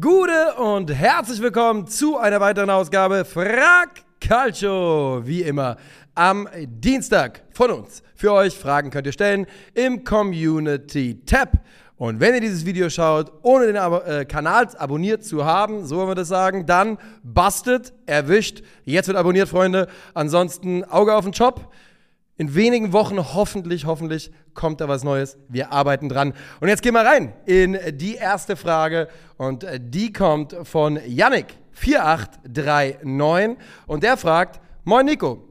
Gute und herzlich willkommen zu einer weiteren Ausgabe Frag Calcio. Wie immer am Dienstag von uns. Für euch Fragen könnt ihr stellen im Community Tab. Und wenn ihr dieses Video schaut, ohne den Abo äh, Kanal abonniert zu haben, so wollen wir das sagen, dann bastet, erwischt. Jetzt wird abonniert, Freunde. Ansonsten Auge auf den Job. In wenigen Wochen hoffentlich, hoffentlich kommt da was Neues. Wir arbeiten dran. Und jetzt gehen wir rein in die erste Frage. Und die kommt von Yannick 4839. Und der fragt, Moin Nico,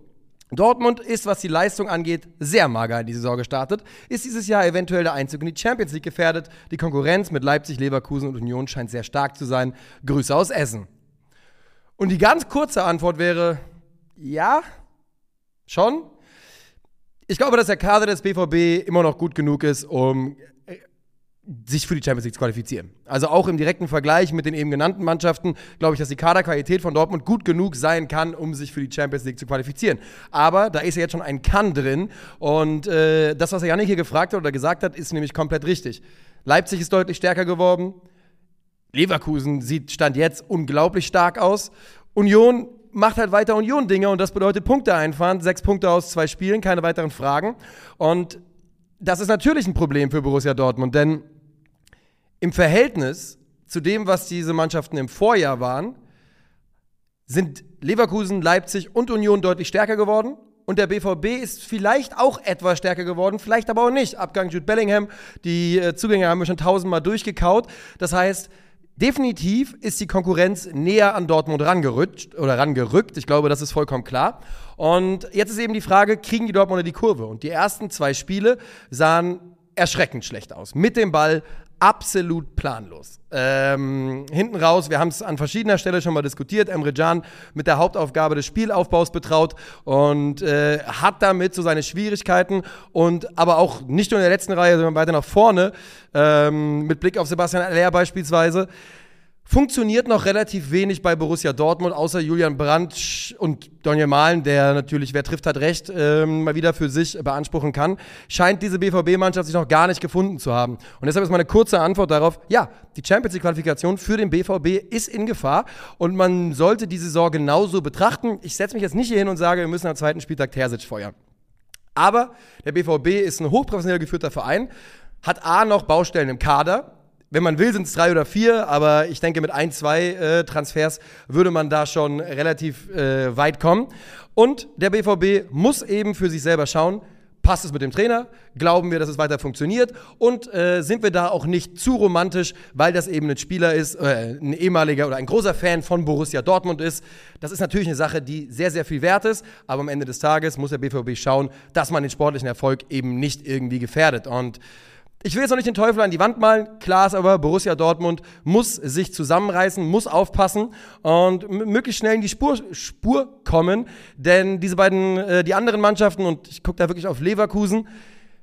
Dortmund ist, was die Leistung angeht, sehr mager in die Saison gestartet. Ist dieses Jahr eventuell der Einzug in die Champions League gefährdet? Die Konkurrenz mit Leipzig, Leverkusen und Union scheint sehr stark zu sein. Grüße aus Essen. Und die ganz kurze Antwort wäre, ja, schon. Ich glaube, dass der Kader des BVB immer noch gut genug ist, um äh, sich für die Champions League zu qualifizieren. Also auch im direkten Vergleich mit den eben genannten Mannschaften glaube ich, dass die Kaderqualität von Dortmund gut genug sein kann, um sich für die Champions League zu qualifizieren. Aber da ist ja jetzt schon ein Kann drin und äh, das, was Janik hier gefragt hat oder gesagt hat, ist nämlich komplett richtig. Leipzig ist deutlich stärker geworden. Leverkusen sieht Stand jetzt unglaublich stark aus. Union macht halt weiter Union-Dinge und das bedeutet Punkte einfahren. Sechs Punkte aus zwei Spielen, keine weiteren Fragen. Und das ist natürlich ein Problem für Borussia Dortmund, denn im Verhältnis zu dem, was diese Mannschaften im Vorjahr waren, sind Leverkusen, Leipzig und Union deutlich stärker geworden. Und der BVB ist vielleicht auch etwas stärker geworden, vielleicht aber auch nicht. Abgang Jude Bellingham, die äh, Zugänge haben wir schon tausendmal durchgekaut. Das heißt, Definitiv ist die Konkurrenz näher an Dortmund rangerutscht oder rangerückt. Ich glaube, das ist vollkommen klar. Und jetzt ist eben die Frage, kriegen die Dortmunder die Kurve? Und die ersten zwei Spiele sahen erschreckend schlecht aus. Mit dem Ball absolut planlos. Ähm, hinten raus, wir haben es an verschiedener Stelle schon mal diskutiert, Emre Can mit der Hauptaufgabe des Spielaufbaus betraut und äh, hat damit so seine Schwierigkeiten und aber auch nicht nur in der letzten Reihe, sondern weiter nach vorne, ähm, mit Blick auf Sebastian Aller beispielsweise. Funktioniert noch relativ wenig bei Borussia Dortmund, außer Julian Brandt und Daniel Mahlen, der natürlich, wer trifft, hat recht, ähm, mal wieder für sich beanspruchen kann. Scheint diese BVB-Mannschaft sich noch gar nicht gefunden zu haben. Und deshalb ist meine kurze Antwort darauf: Ja, die Champions League-Qualifikation für den BVB ist in Gefahr und man sollte die Saison genauso betrachten. Ich setze mich jetzt nicht hier hin und sage, wir müssen am zweiten Spieltag Terzic feuern. Aber der BVB ist ein hochprofessionell geführter Verein, hat A noch Baustellen im Kader, wenn man will, sind es drei oder vier, aber ich denke, mit ein, zwei äh, Transfers würde man da schon relativ äh, weit kommen. Und der BVB muss eben für sich selber schauen, passt es mit dem Trainer? Glauben wir, dass es weiter funktioniert? Und äh, sind wir da auch nicht zu romantisch, weil das eben ein Spieler ist, äh, ein ehemaliger oder ein großer Fan von Borussia Dortmund ist? Das ist natürlich eine Sache, die sehr, sehr viel wert ist, aber am Ende des Tages muss der BVB schauen, dass man den sportlichen Erfolg eben nicht irgendwie gefährdet. Und ich will jetzt noch nicht den Teufel an die Wand malen. Klar ist aber, Borussia Dortmund muss sich zusammenreißen, muss aufpassen und möglichst schnell in die Spur, Spur kommen. Denn diese beiden, äh, die anderen Mannschaften, und ich gucke da wirklich auf Leverkusen,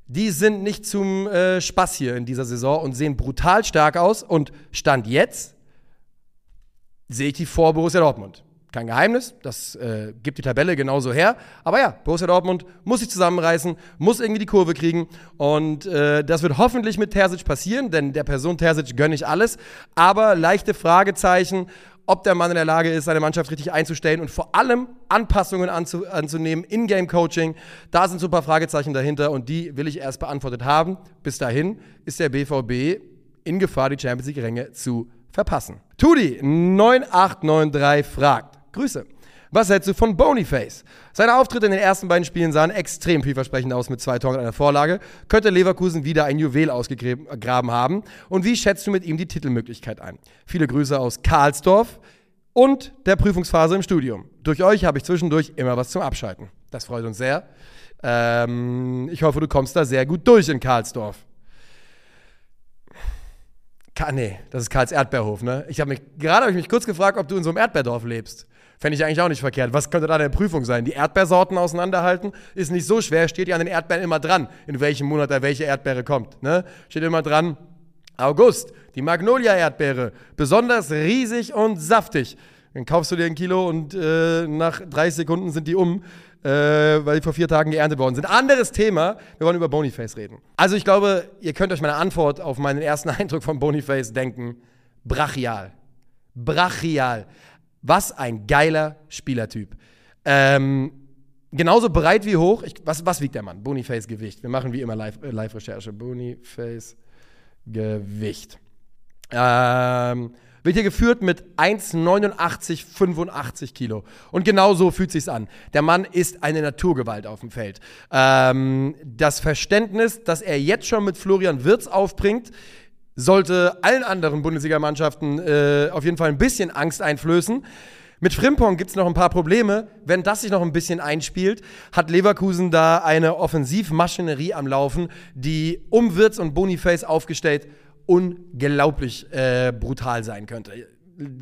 die sind nicht zum äh, Spaß hier in dieser Saison und sehen brutal stark aus. Und Stand jetzt sehe ich die vor Borussia Dortmund kein Geheimnis, das äh, gibt die Tabelle genauso her. Aber ja, Borussia Dortmund muss sich zusammenreißen, muss irgendwie die Kurve kriegen. Und äh, das wird hoffentlich mit Terzic passieren, denn der Person Terzic gönne ich alles. Aber leichte Fragezeichen, ob der Mann in der Lage ist, seine Mannschaft richtig einzustellen und vor allem Anpassungen anzu anzunehmen, In-Game-Coaching. Da sind so ein paar Fragezeichen dahinter und die will ich erst beantwortet haben. Bis dahin ist der BVB in Gefahr, die Champions League-Ränge zu verpassen. Tudi 9893 fragt, Grüße. Was hältst du von Boniface? Seine Auftritte in den ersten beiden Spielen sahen extrem vielversprechend aus mit zwei Toren und einer Vorlage. Könnte Leverkusen wieder ein Juwel ausgegraben haben? Und wie schätzt du mit ihm die Titelmöglichkeit ein? Viele Grüße aus Karlsdorf und der Prüfungsphase im Studium. Durch euch habe ich zwischendurch immer was zum Abschalten. Das freut uns sehr. Ähm, ich hoffe, du kommst da sehr gut durch in Karlsdorf. Ka nee, das ist Karls Erdbeerhof, ne? Ich habe mich, gerade habe ich mich kurz gefragt, ob du in so einem Erdbeerdorf lebst. Fände ich eigentlich auch nicht verkehrt. Was könnte da eine Prüfung sein? Die Erdbeersorten auseinanderhalten? Ist nicht so schwer, steht ja an den Erdbeeren immer dran, in welchem Monat da welche Erdbeere kommt. Ne? Steht immer dran, August, die Magnolia-Erdbeere, besonders riesig und saftig. Dann kaufst du dir ein Kilo und äh, nach 30 Sekunden sind die um, äh, weil die vor vier Tagen geerntet worden sind. Anderes Thema, wir wollen über Boniface reden. Also ich glaube, ihr könnt euch meine Antwort auf meinen ersten Eindruck von Boniface denken. brachial. Brachial. Was ein geiler Spielertyp. Ähm, genauso breit wie hoch. Ich, was, was wiegt der Mann? Boniface Gewicht. Wir machen wie immer äh, Live-Recherche. Live Boniface Gewicht. Ähm, wird hier geführt mit 1,89, 85 Kilo. Und genau so fühlt sich's an. Der Mann ist eine Naturgewalt auf dem Feld. Ähm, das Verständnis, dass er jetzt schon mit Florian Wirz aufbringt, sollte allen anderen Bundesligamannschaften äh, auf jeden Fall ein bisschen Angst einflößen. Mit Frimpong gibt es noch ein paar Probleme. Wenn das sich noch ein bisschen einspielt, hat Leverkusen da eine Offensivmaschinerie am Laufen, die um Wirtz und Boniface aufgestellt unglaublich äh, brutal sein könnte.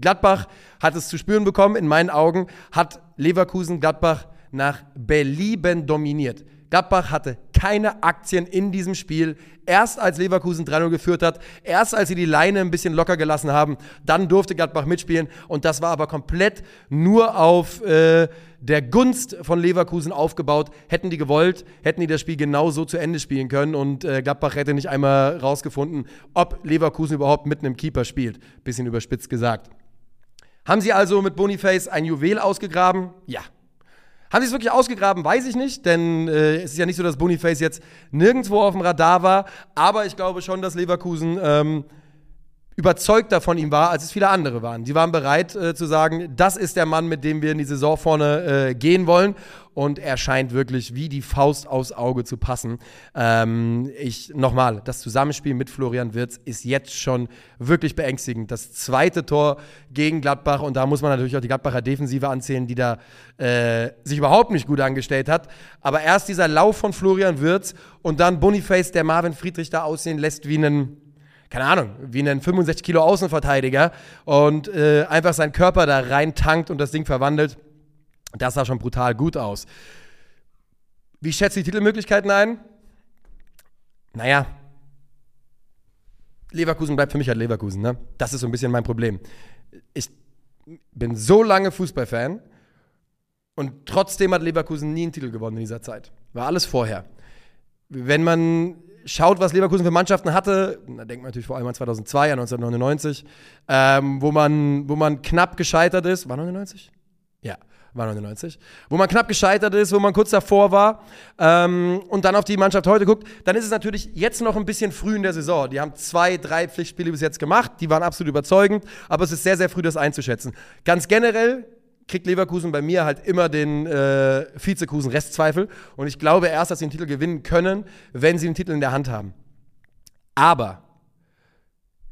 Gladbach hat es zu spüren bekommen, in meinen Augen hat Leverkusen Gladbach nach Belieben dominiert. Gladbach hatte keine Aktien in diesem Spiel. Erst als Leverkusen 3-0 geführt hat, erst als sie die Leine ein bisschen locker gelassen haben, dann durfte Gladbach mitspielen. Und das war aber komplett nur auf äh, der Gunst von Leverkusen aufgebaut. Hätten die gewollt, hätten die das Spiel genau so zu Ende spielen können. Und äh, Gladbach hätte nicht einmal rausgefunden, ob Leverkusen überhaupt mit einem Keeper spielt. Bisschen überspitzt gesagt. Haben sie also mit Boniface ein Juwel ausgegraben? Ja, haben sie es wirklich ausgegraben, weiß ich nicht, denn äh, es ist ja nicht so, dass Boniface jetzt nirgendwo auf dem Radar war, aber ich glaube schon, dass Leverkusen ähm, überzeugter von ihm war, als es viele andere waren. Die waren bereit äh, zu sagen, das ist der Mann, mit dem wir in die Saison vorne äh, gehen wollen. Und er scheint wirklich wie die Faust aufs Auge zu passen. Ähm, ich nochmal, das Zusammenspiel mit Florian Wirz ist jetzt schon wirklich beängstigend. Das zweite Tor gegen Gladbach und da muss man natürlich auch die Gladbacher Defensive anzählen, die da äh, sich überhaupt nicht gut angestellt hat. Aber erst dieser Lauf von Florian Wirz und dann Boniface, der Marvin Friedrich da aussehen lässt wie einen keine Ahnung, wie einen 65 Kilo Außenverteidiger und äh, einfach seinen Körper da rein tankt und das Ding verwandelt. Das sah schon brutal gut aus. Wie schätzt du die Titelmöglichkeiten ein? Naja, Leverkusen bleibt für mich halt Leverkusen, ne? Das ist so ein bisschen mein Problem. Ich bin so lange Fußballfan und trotzdem hat Leverkusen nie einen Titel gewonnen in dieser Zeit. War alles vorher. Wenn man schaut, was Leverkusen für Mannschaften hatte, da denkt man natürlich vor allem an 2002, an 1999, ähm, wo, man, wo man knapp gescheitert ist. War 99? Ja, war 99. Wo man knapp gescheitert ist, wo man kurz davor war ähm, und dann auf die Mannschaft heute guckt, dann ist es natürlich jetzt noch ein bisschen früh in der Saison. Die haben zwei, drei Pflichtspiele bis jetzt gemacht, die waren absolut überzeugend, aber es ist sehr, sehr früh, das einzuschätzen. Ganz generell kriegt Leverkusen bei mir halt immer den äh, Vizekusen Restzweifel. Und ich glaube erst, dass sie den Titel gewinnen können, wenn sie den Titel in der Hand haben. Aber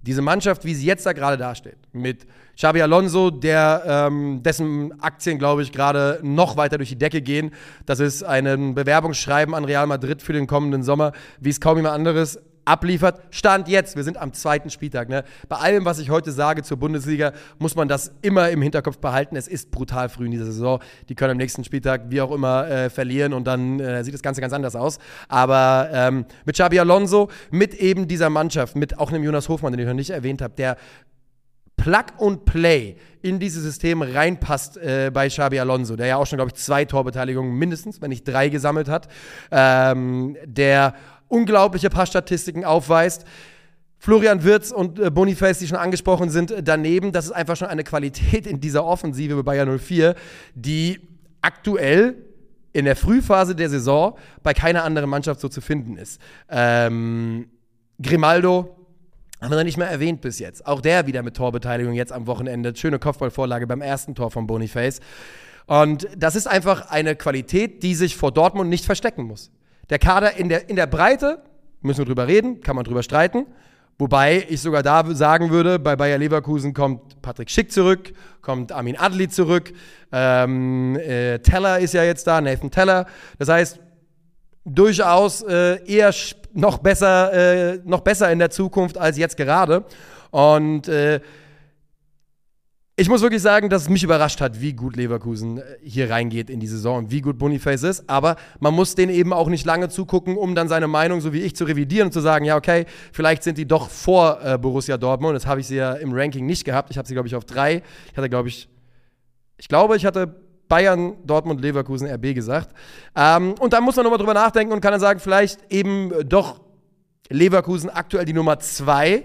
diese Mannschaft, wie sie jetzt da gerade dasteht, mit Xabi Alonso, der, ähm, dessen Aktien, glaube ich, gerade noch weiter durch die Decke gehen. Das ist ein Bewerbungsschreiben an Real Madrid für den kommenden Sommer, wie es kaum jemand anderes abliefert. Stand jetzt, wir sind am zweiten Spieltag. Ne? Bei allem, was ich heute sage zur Bundesliga, muss man das immer im Hinterkopf behalten. Es ist brutal früh in dieser Saison. Die können am nächsten Spieltag wie auch immer äh, verlieren und dann äh, sieht das Ganze ganz anders aus. Aber ähm, mit Xabi Alonso, mit eben dieser Mannschaft, mit auch einem Jonas Hofmann, den ich noch nicht erwähnt habe, der Plug und Play in dieses System reinpasst äh, bei Xabi Alonso, der ja auch schon, glaube ich, zwei Torbeteiligungen mindestens, wenn nicht drei gesammelt hat, ähm, der unglaubliche Passstatistiken aufweist. Florian Wirz und äh, Boniface, die schon angesprochen sind, äh, daneben. Das ist einfach schon eine Qualität in dieser Offensive bei Bayern 04, die aktuell in der Frühphase der Saison bei keiner anderen Mannschaft so zu finden ist. Ähm, Grimaldo haben wir noch nicht mehr erwähnt bis jetzt. Auch der wieder mit Torbeteiligung jetzt am Wochenende. Schöne Kopfballvorlage beim ersten Tor von Boniface. Und das ist einfach eine Qualität, die sich vor Dortmund nicht verstecken muss. Der Kader in der, in der Breite, müssen wir drüber reden, kann man drüber streiten. Wobei ich sogar da sagen würde, bei Bayer Leverkusen kommt Patrick Schick zurück, kommt Armin Adli zurück, ähm, äh, Teller ist ja jetzt da, Nathan Teller. Das heißt, durchaus äh, eher noch besser, äh, noch besser in der Zukunft als jetzt gerade. Und äh, ich muss wirklich sagen, dass es mich überrascht hat, wie gut Leverkusen äh, hier reingeht in die Saison und wie gut Boniface ist. Aber man muss den eben auch nicht lange zugucken, um dann seine Meinung, so wie ich, zu revidieren und zu sagen, ja, okay, vielleicht sind die doch vor äh, Borussia Dortmund. Das habe ich sie ja im Ranking nicht gehabt. Ich habe sie, glaube ich, auf drei. Ich hatte, glaube ich, ich glaube, ich hatte Bayern, Dortmund, Leverkusen, RB gesagt. Ähm, und dann muss man nochmal drüber nachdenken und kann dann sagen, vielleicht eben doch Leverkusen aktuell die Nummer zwei.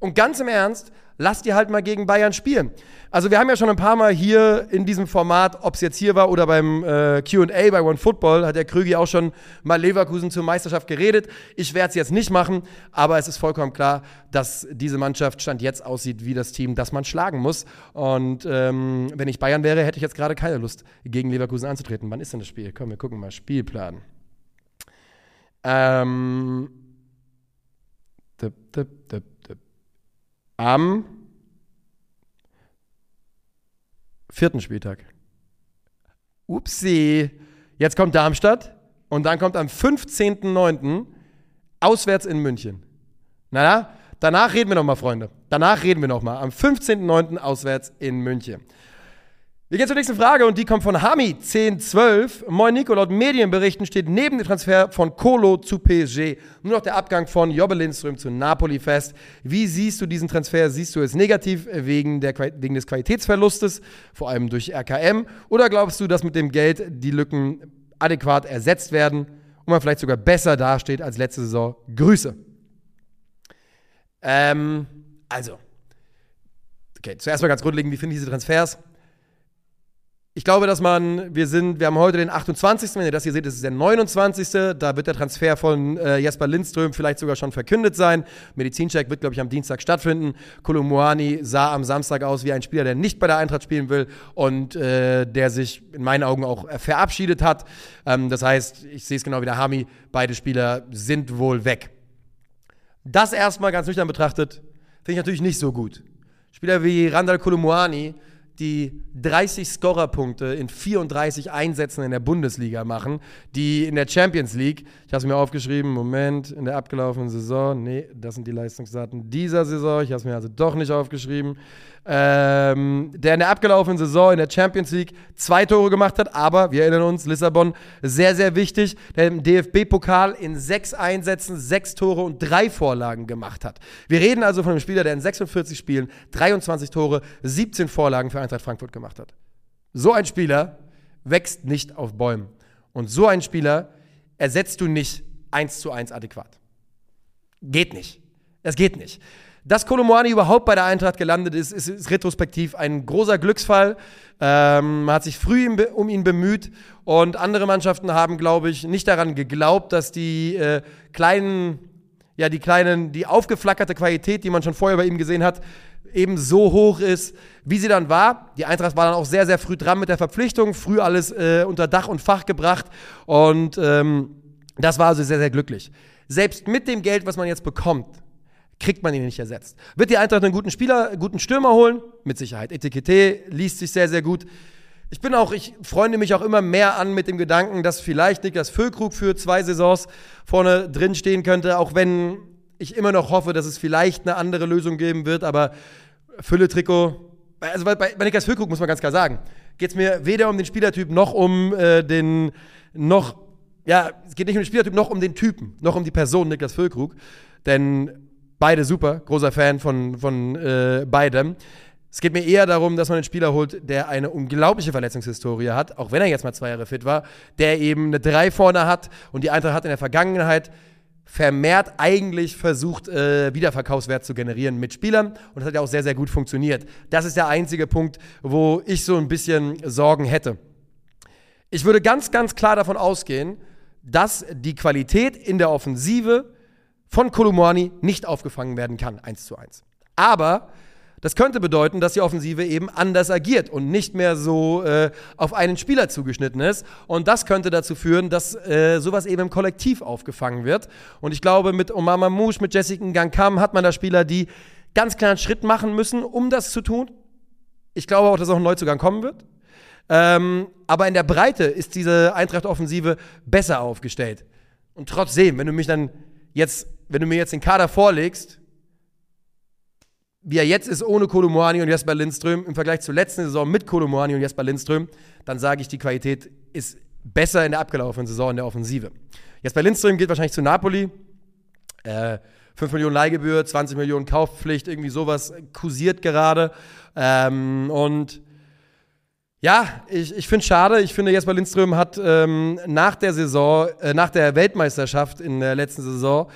Und ganz im Ernst, lass die halt mal gegen Bayern spielen. Also wir haben ja schon ein paar Mal hier in diesem Format, ob es jetzt hier war oder beim äh, Q&A bei OneFootball, hat der Krügi auch schon mal Leverkusen zur Meisterschaft geredet. Ich werde es jetzt nicht machen, aber es ist vollkommen klar, dass diese Mannschaft Stand jetzt aussieht wie das Team, das man schlagen muss. Und ähm, wenn ich Bayern wäre, hätte ich jetzt gerade keine Lust, gegen Leverkusen anzutreten. Wann ist denn das Spiel? Komm, wir gucken mal. Spielplan. Ähm, dip, dip, dip, am vierten Spieltag. Upsi. Jetzt kommt Darmstadt und dann kommt am 15.09. auswärts in München. Na, na, danach reden wir nochmal, Freunde. Danach reden wir nochmal. Am 15.09. auswärts in München. Wir gehen zur nächsten Frage und die kommt von Hami1012. Moin Nico, laut Medienberichten steht neben dem Transfer von Kolo zu PSG nur noch der Abgang von Jobbe Lindström zu Napoli fest. Wie siehst du diesen Transfer? Siehst du es negativ wegen, der, wegen des Qualitätsverlustes, vor allem durch RKM? Oder glaubst du, dass mit dem Geld die Lücken adäquat ersetzt werden und man vielleicht sogar besser dasteht als letzte Saison? Grüße. Ähm, also, okay, zuerst mal ganz grundlegend, wie finde ich diese Transfers? Ich glaube, dass man, wir sind, wir haben heute den 28. Wenn ihr das hier seht, ist es der 29. Da wird der Transfer von äh, Jesper Lindström vielleicht sogar schon verkündet sein. Medizincheck wird, glaube ich, am Dienstag stattfinden. Kolomuani sah am Samstag aus wie ein Spieler, der nicht bei der Eintracht spielen will und äh, der sich in meinen Augen auch verabschiedet hat. Ähm, das heißt, ich sehe es genau wie der Hami, beide Spieler sind wohl weg. Das erstmal ganz nüchtern betrachtet, finde ich natürlich nicht so gut. Spieler wie Randall Kolomuani, die 30 Scorerpunkte in 34 Einsätzen in der Bundesliga machen, die in der Champions League, ich habe es mir aufgeschrieben, Moment, in der abgelaufenen Saison, nee, das sind die Leistungsdaten dieser Saison, ich habe es mir also doch nicht aufgeschrieben, ähm, der in der abgelaufenen Saison in der Champions League zwei Tore gemacht hat, aber wir erinnern uns, Lissabon sehr, sehr wichtig, der im DFB-Pokal in sechs Einsätzen sechs Tore und drei Vorlagen gemacht hat. Wir reden also von einem Spieler, der in 46 Spielen 23 Tore, 17 Vorlagen für Eintracht Frankfurt gemacht hat. So ein Spieler wächst nicht auf Bäumen. Und so ein Spieler ersetzt du nicht eins zu eins adäquat. Geht nicht. Es geht nicht. Dass Kolomoani überhaupt bei der Eintracht gelandet ist, ist, ist retrospektiv ein großer Glücksfall. Ähm, man hat sich früh um ihn bemüht und andere Mannschaften haben, glaube ich, nicht daran geglaubt, dass die äh, kleinen, ja, die kleinen, die aufgeflackerte Qualität, die man schon vorher bei ihm gesehen hat, eben so hoch ist, wie sie dann war. Die Eintracht war dann auch sehr, sehr früh dran mit der Verpflichtung, früh alles äh, unter Dach und Fach gebracht und ähm, das war also sehr, sehr glücklich. Selbst mit dem Geld, was man jetzt bekommt, kriegt man ihn nicht ersetzt. Wird die Eintracht einen guten Spieler, guten Stürmer holen? Mit Sicherheit. Etikette liest sich sehr, sehr gut. Ich bin auch, ich freunde mich auch immer mehr an mit dem Gedanken, dass vielleicht Niklas Füllkrug für zwei Saisons vorne drin stehen könnte, auch wenn ich immer noch hoffe, dass es vielleicht eine andere Lösung geben wird, aber Fülle-Trikot, also bei, bei Niklas Füllkrug muss man ganz klar sagen, geht es mir weder um den Spielertyp noch um äh, den, noch, ja, es geht nicht um den Spielertyp, noch um den Typen, noch um die Person Niklas Füllkrug, denn Beide super, großer Fan von, von äh, beidem. Es geht mir eher darum, dass man einen Spieler holt, der eine unglaubliche Verletzungshistorie hat, auch wenn er jetzt mal zwei Jahre fit war, der eben eine Drei vorne hat und die Eintracht hat in der Vergangenheit vermehrt eigentlich versucht, äh, Wiederverkaufswert zu generieren mit Spielern. Und das hat ja auch sehr, sehr gut funktioniert. Das ist der einzige Punkt, wo ich so ein bisschen Sorgen hätte. Ich würde ganz, ganz klar davon ausgehen, dass die Qualität in der Offensive von Kolumani nicht aufgefangen werden kann, eins zu eins. Aber das könnte bedeuten, dass die Offensive eben anders agiert und nicht mehr so äh, auf einen Spieler zugeschnitten ist. Und das könnte dazu führen, dass äh, sowas eben im Kollektiv aufgefangen wird. Und ich glaube, mit Omar Mamouche, mit Jessica Gangkam hat man da Spieler, die ganz klar einen Schritt machen müssen, um das zu tun. Ich glaube auch, dass auch ein Neuzugang kommen wird. Ähm, aber in der Breite ist diese Eintracht-Offensive besser aufgestellt. Und trotzdem, wenn du mich dann jetzt wenn du mir jetzt den Kader vorlegst, wie er jetzt ist ohne Kolomoani und Jesper Lindström im Vergleich zur letzten Saison mit Kolomoani und Jesper Lindström, dann sage ich, die Qualität ist besser in der abgelaufenen Saison in der Offensive. Jesper Lindström geht wahrscheinlich zu Napoli. Äh, 5 Millionen Leihgebühr, 20 Millionen Kaufpflicht, irgendwie sowas kursiert gerade. Ähm, und ja, ich, ich finde es schade. Ich finde, Jesper Lindström hat ähm, nach der Saison, äh, nach der Weltmeisterschaft in der letzten Saison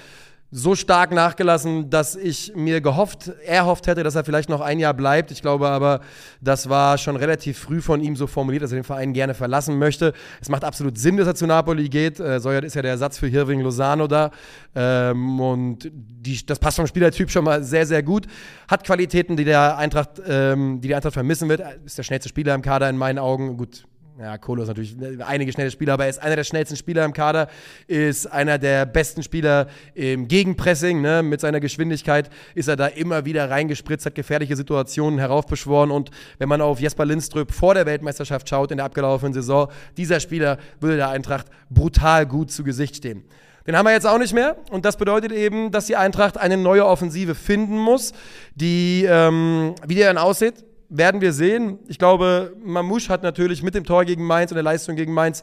so stark nachgelassen, dass ich mir gehofft, erhofft hätte, dass er vielleicht noch ein Jahr bleibt. Ich glaube aber, das war schon relativ früh von ihm so formuliert, dass er den Verein gerne verlassen möchte. Es macht absolut Sinn, dass er zu Napoli geht. Äh, Säuert ist ja der Ersatz für Hirving Lozano da. Ähm, und die, das passt vom Spielertyp schon mal sehr, sehr gut. Hat Qualitäten, die der Eintracht, ähm, die die Eintracht vermissen wird. Ist der schnellste Spieler im Kader in meinen Augen. Gut, ja, Kolo ist natürlich einige schnelle Spieler, aber er ist einer der schnellsten Spieler im Kader, ist einer der besten Spieler im Gegenpressing. Ne? Mit seiner Geschwindigkeit ist er da immer wieder reingespritzt, hat gefährliche Situationen heraufbeschworen. Und wenn man auf Jesper Lindström vor der Weltmeisterschaft schaut in der abgelaufenen Saison, dieser Spieler würde der Eintracht brutal gut zu Gesicht stehen. Den haben wir jetzt auch nicht mehr. Und das bedeutet eben, dass die Eintracht eine neue Offensive finden muss, die, ähm, wie die dann aussieht, werden wir sehen. Ich glaube, Mamouche hat natürlich mit dem Tor gegen Mainz und der Leistung gegen Mainz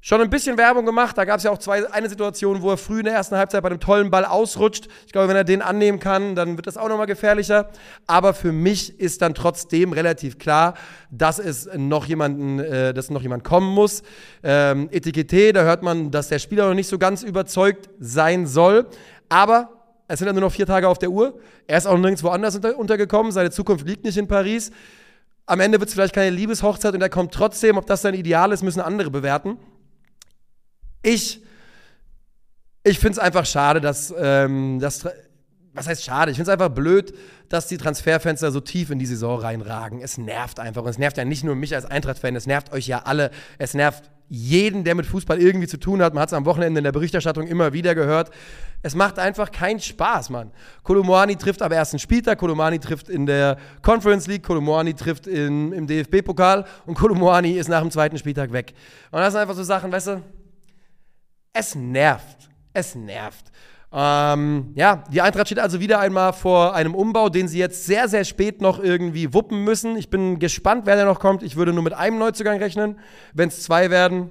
schon ein bisschen Werbung gemacht. Da gab es ja auch zwei, eine Situation, wo er früh in der ersten Halbzeit bei einem tollen Ball ausrutscht. Ich glaube, wenn er den annehmen kann, dann wird das auch nochmal gefährlicher. Aber für mich ist dann trotzdem relativ klar, dass es noch jemanden, äh, dass noch jemand kommen muss. Ähm, Etikette, da hört man, dass der Spieler noch nicht so ganz überzeugt sein soll. Aber es sind ja nur noch vier Tage auf der Uhr. Er ist auch nirgendwo anders unter, untergekommen. Seine Zukunft liegt nicht in Paris. Am Ende wird es vielleicht keine Liebeshochzeit und er kommt trotzdem. Ob das sein Ideal ist, müssen andere bewerten. Ich, ich finde es einfach schade, dass, ähm, dass was heißt schade? Ich finde es einfach blöd, dass die Transferfenster so tief in die Saison reinragen. Es nervt einfach. Und es nervt ja nicht nur mich als Eintracht-Fan, es nervt euch ja alle. Es nervt jeden, der mit Fußball irgendwie zu tun hat. Man hat es am Wochenende in der Berichterstattung immer wieder gehört. Es macht einfach keinen Spaß, Mann. Kolomani trifft am ersten Spieltag, Kolomani trifft in der Conference League, Kolomani trifft in, im DFB-Pokal und Kolomani ist nach dem zweiten Spieltag weg. Und das sind einfach so Sachen, weißt du, es nervt. Es nervt. Ähm, ja, die Eintracht steht also wieder einmal vor einem Umbau, den sie jetzt sehr, sehr spät noch irgendwie wuppen müssen. Ich bin gespannt, wer da noch kommt. Ich würde nur mit einem Neuzugang rechnen. Wenn es zwei werden,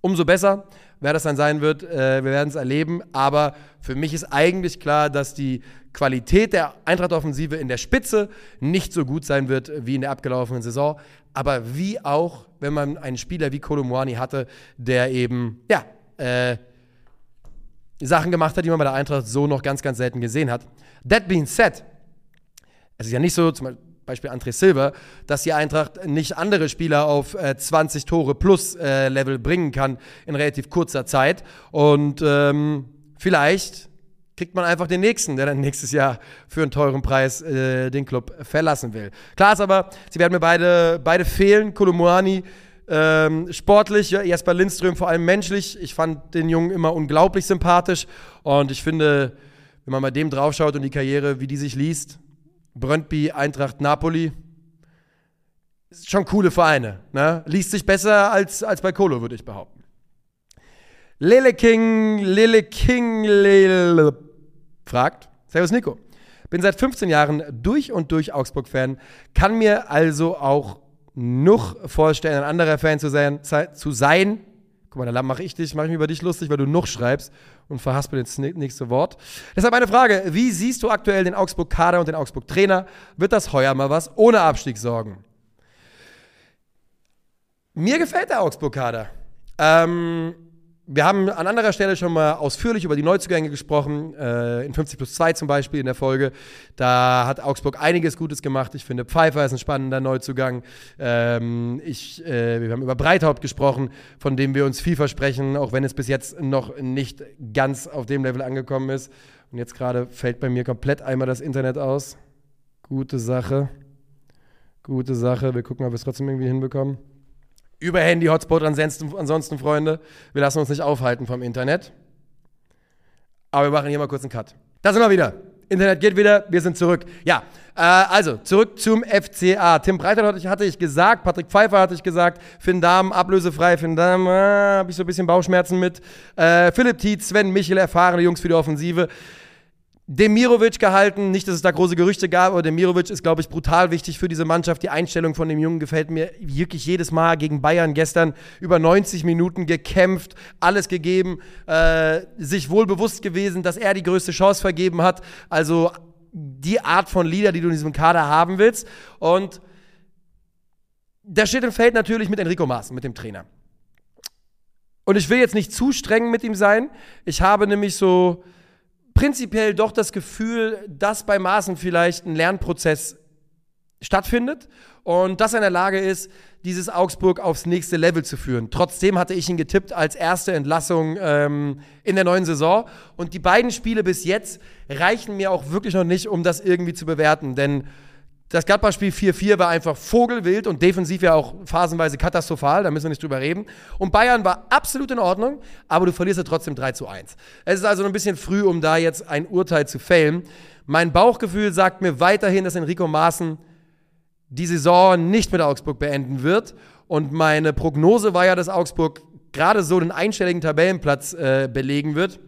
umso besser. Wer das dann sein wird, äh, wir werden es erleben. Aber für mich ist eigentlich klar, dass die Qualität der Eintracht-Offensive in der Spitze nicht so gut sein wird wie in der abgelaufenen Saison. Aber wie auch, wenn man einen Spieler wie Kolomwani hatte, der eben, ja, äh, Sachen gemacht hat, die man bei der Eintracht so noch ganz, ganz selten gesehen hat. That being said, es ist ja nicht so, zum Beispiel André Silva, dass die Eintracht nicht andere Spieler auf äh, 20 Tore plus äh, Level bringen kann in relativ kurzer Zeit. Und ähm, vielleicht kriegt man einfach den nächsten, der dann nächstes Jahr für einen teuren Preis äh, den Club verlassen will. Klar ist aber, sie werden mir beide, beide fehlen. Kolomuani ähm, sportlich, Jesper Lindström vor allem menschlich. Ich fand den Jungen immer unglaublich sympathisch. Und ich finde, wenn man bei dem draufschaut und die Karriere, wie die sich liest, Brøndby, Eintracht, Napoli, schon coole Vereine. Ne? Liest sich besser als, als bei Kolo, würde ich behaupten. Lele King, Lele King, Lele fragt, Servus Nico. Bin seit 15 Jahren durch und durch Augsburg-Fan, kann mir also auch noch vorstellen, ein anderer Fan zu sein. Zu sein. Guck mal, da mache ich dich, mache ich mich über dich lustig, weil du noch schreibst und verhaspel das nächste Wort. Deshalb eine Frage: Wie siehst du aktuell den Augsburg-Kader und den Augsburg-Trainer? Wird das heuer mal was ohne Abstieg sorgen? Mir gefällt der Augsburg-Kader. Ähm, wir haben an anderer Stelle schon mal ausführlich über die Neuzugänge gesprochen, äh, in 50 plus 2 zum Beispiel in der Folge. Da hat Augsburg einiges Gutes gemacht. Ich finde, Pfeiffer ist ein spannender Neuzugang. Ähm, ich, äh, wir haben über Breithaupt gesprochen, von dem wir uns viel versprechen, auch wenn es bis jetzt noch nicht ganz auf dem Level angekommen ist. Und jetzt gerade fällt bei mir komplett einmal das Internet aus. Gute Sache. Gute Sache. Wir gucken, ob wir es trotzdem irgendwie hinbekommen. Über Handy, Hotspot, ansonsten, ansonsten, Freunde, wir lassen uns nicht aufhalten vom Internet. Aber wir machen hier mal kurz einen Cut. Da sind wir wieder. Internet geht wieder, wir sind zurück. Ja, äh, also zurück zum FCA. Tim Breiter hatte ich, hatte ich gesagt, Patrick Pfeiffer hatte ich gesagt, Finn Dahm ablösefrei, Finn Dahm, äh, habe ich so ein bisschen Bauchschmerzen mit. Äh, Philipp Tietz, Sven Michel, erfahrene Jungs für die Offensive. Demirovic gehalten. Nicht, dass es da große Gerüchte gab, aber Demirovic ist, glaube ich, brutal wichtig für diese Mannschaft. Die Einstellung von dem Jungen gefällt mir wirklich jedes Mal. Gegen Bayern gestern über 90 Minuten gekämpft, alles gegeben, äh, sich wohl bewusst gewesen, dass er die größte Chance vergeben hat. Also die Art von Leader, die du in diesem Kader haben willst. Und da steht im Feld natürlich mit Enrico Maaßen, mit dem Trainer. Und ich will jetzt nicht zu streng mit ihm sein. Ich habe nämlich so prinzipiell doch das Gefühl, dass bei Maaßen vielleicht ein Lernprozess stattfindet und dass er in der Lage ist, dieses Augsburg aufs nächste Level zu führen. Trotzdem hatte ich ihn getippt als erste Entlassung ähm, in der neuen Saison. Und die beiden Spiele bis jetzt reichen mir auch wirklich noch nicht, um das irgendwie zu bewerten. Denn das Gladbach-Spiel 4-4 war einfach vogelwild und defensiv ja auch phasenweise katastrophal, da müssen wir nicht drüber reden. Und Bayern war absolut in Ordnung, aber du verlierst ja trotzdem 3 zu 1. Es ist also noch ein bisschen früh, um da jetzt ein Urteil zu fällen. Mein Bauchgefühl sagt mir weiterhin, dass Enrico Maaßen die Saison nicht mit Augsburg beenden wird. Und meine Prognose war ja, dass Augsburg gerade so den einstelligen Tabellenplatz äh, belegen wird.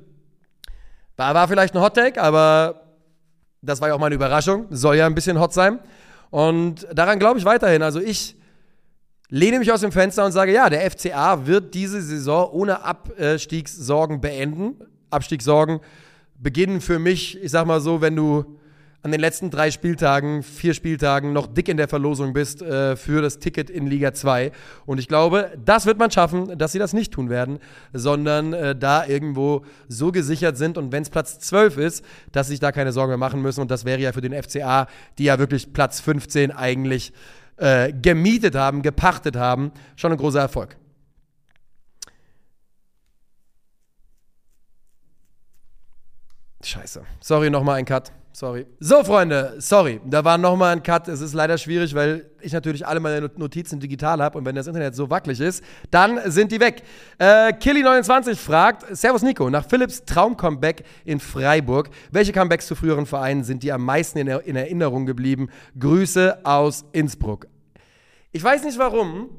War, war vielleicht ein Hottake, aber das war ja auch meine Überraschung. Soll ja ein bisschen hot sein. Und daran glaube ich weiterhin. Also ich lehne mich aus dem Fenster und sage, ja, der FCA wird diese Saison ohne Abstiegssorgen beenden. Abstiegssorgen beginnen für mich, ich sag mal so, wenn du an den letzten drei Spieltagen, vier Spieltagen noch dick in der Verlosung bist äh, für das Ticket in Liga 2. Und ich glaube, das wird man schaffen, dass sie das nicht tun werden, sondern äh, da irgendwo so gesichert sind und wenn es Platz 12 ist, dass sie sich da keine Sorgen mehr machen müssen. Und das wäre ja für den FCA, die ja wirklich Platz 15 eigentlich äh, gemietet haben, gepachtet haben, schon ein großer Erfolg. Scheiße. Sorry, nochmal ein Cut. Sorry. So, Freunde, sorry. Da war nochmal ein Cut. Es ist leider schwierig, weil ich natürlich alle meine Notizen digital habe und wenn das Internet so wackelig ist, dann sind die weg. Äh, Killy29 fragt: Servus Nico, nach Philips Traum-Comeback in Freiburg, welche Comebacks zu früheren Vereinen sind dir am meisten in, in Erinnerung geblieben? Grüße aus Innsbruck. Ich weiß nicht warum.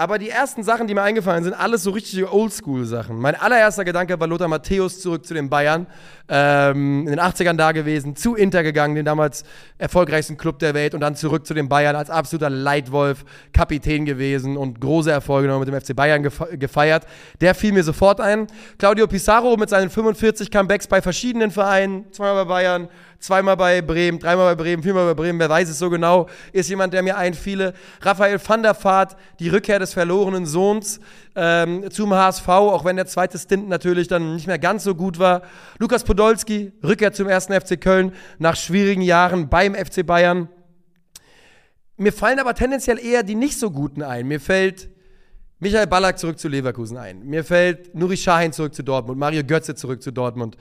Aber die ersten Sachen, die mir eingefallen sind, alles so richtige Oldschool-Sachen. Mein allererster Gedanke war Lothar Matthäus zurück zu den Bayern. Ähm, in den 80ern da gewesen, zu Inter gegangen, den damals erfolgreichsten Club der Welt und dann zurück zu den Bayern als absoluter Leitwolf, Kapitän gewesen und große Erfolge noch mit dem FC Bayern gefeiert. Der fiel mir sofort ein. Claudio Pizarro mit seinen 45 Comebacks bei verschiedenen Vereinen, zweimal bei Bayern, zweimal bei Bremen, dreimal bei Bremen, viermal bei Bremen, wer weiß es so genau, ist jemand, der mir einfiele. Raphael van der Vaart, die Rückkehr des verlorenen Sohns ähm, zum HSV, auch wenn der zweite Stint natürlich dann nicht mehr ganz so gut war. Lukas Podolski, Rückkehr zum ersten FC Köln nach schwierigen Jahren beim FC Bayern. Mir fallen aber tendenziell eher die nicht so guten ein. Mir fällt Michael Ballack zurück zu Leverkusen ein. Mir fällt Nuri Sahin zurück zu Dortmund, Mario Götze zurück zu Dortmund.